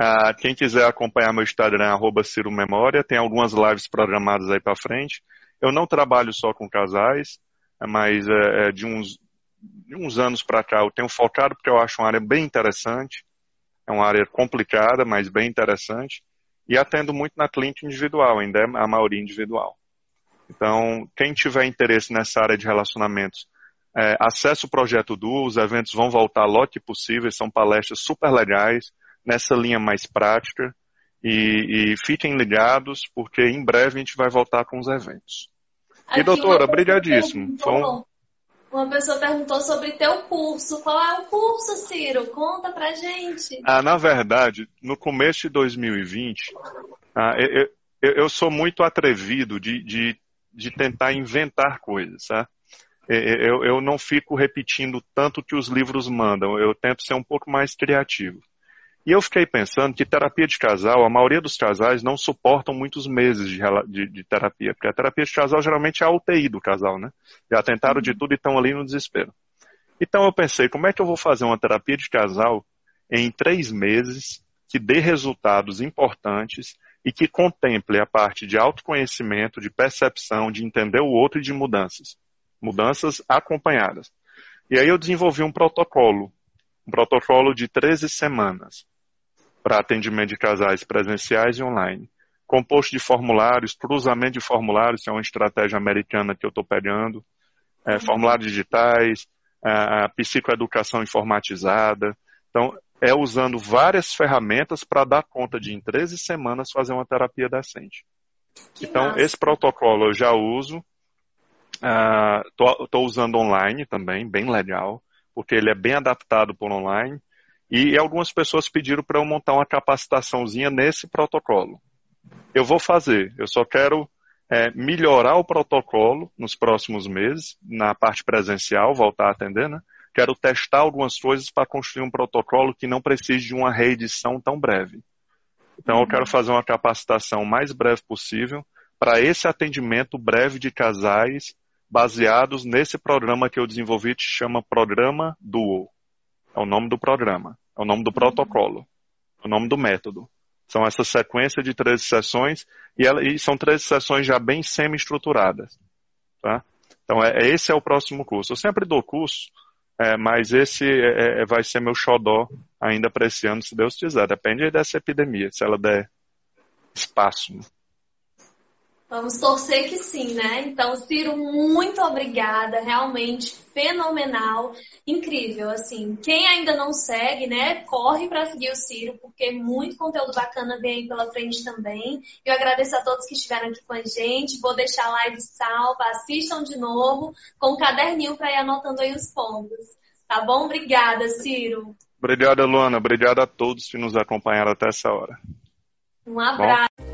Uh, quem quiser acompanhar meu Instagram, arroba Ciro Memória, tem algumas lives programadas aí para frente. Eu não trabalho só com casais, mas é, é de, uns, de uns anos para cá eu tenho focado porque eu acho uma área bem interessante. É uma área complicada, mas bem interessante. E atendo muito na clínica individual, ainda é a maioria individual. Então, quem tiver interesse nessa área de relacionamentos, é, acesse o Projeto Duo, os eventos vão voltar lote possível, são palestras super legais, nessa linha mais prática. E, e, fiquem ligados, porque em breve a gente vai voltar com os eventos. Aqui e doutora, brigadíssimo. Um... Uma pessoa perguntou sobre teu curso. Qual é o curso, Ciro? Conta pra gente. Ah, na verdade, no começo de 2020, ah, eu, eu, eu, sou muito atrevido de, de, de tentar inventar coisas, tá? Eu, eu não fico repetindo tanto que os livros mandam, eu tento ser um pouco mais criativo. E eu fiquei pensando que terapia de casal, a maioria dos casais não suportam muitos meses de, de, de, terapia, porque a terapia de casal geralmente é a UTI do casal, né? Já tentaram de uhum. tudo e estão ali no desespero. Então eu pensei, como é que eu vou fazer uma terapia de casal em três meses que dê resultados importantes e que contemple a parte de autoconhecimento, de percepção, de entender o outro e de mudanças. Mudanças acompanhadas. E aí eu desenvolvi um protocolo, um protocolo de 13 semanas para atendimento de casais presenciais e online. Composto de formulários, cruzamento de formulários, que é uma estratégia americana que eu estou pegando, é, uhum. formulários digitais, a, a psicoeducação informatizada. Então, é usando várias ferramentas para dar conta de, em 13 semanas, fazer uma terapia decente. Que então, massa. esse protocolo eu já uso. Estou uh, usando online também, bem legal, porque ele é bem adaptado por online. E algumas pessoas pediram para eu montar uma capacitaçãozinha nesse protocolo. Eu vou fazer, eu só quero é, melhorar o protocolo nos próximos meses, na parte presencial, voltar a atender, né? Quero testar algumas coisas para construir um protocolo que não precise de uma reedição tão breve. Então, uhum. eu quero fazer uma capacitação mais breve possível para esse atendimento breve de casais baseados nesse programa que eu desenvolvi, que chama Programa Duo. É o nome do programa. É o nome do protocolo. É o nome do método. São essa sequência de 13 sessões e, ela, e são 13 sessões já bem semi-estruturadas. Tá? Então, é, esse é o próximo curso. Eu sempre dou curso, é, mas esse é, é vai ser meu xodó ainda para esse ano, se Deus quiser. Depende dessa epidemia, se ela der espaço. Vamos torcer que sim, né? Então, Ciro, muito obrigada, realmente fenomenal, incrível, assim. Quem ainda não segue, né, corre para seguir o Ciro, porque muito conteúdo bacana vem aí pela frente também. Eu agradeço a todos que estiveram aqui com a gente. Vou deixar a live salva, assistam de novo com um caderninho para ir anotando aí os pontos. Tá bom? Obrigada, Ciro. Obrigada, Luana. Obrigada a todos que nos acompanharam até essa hora. Um abraço. Bom?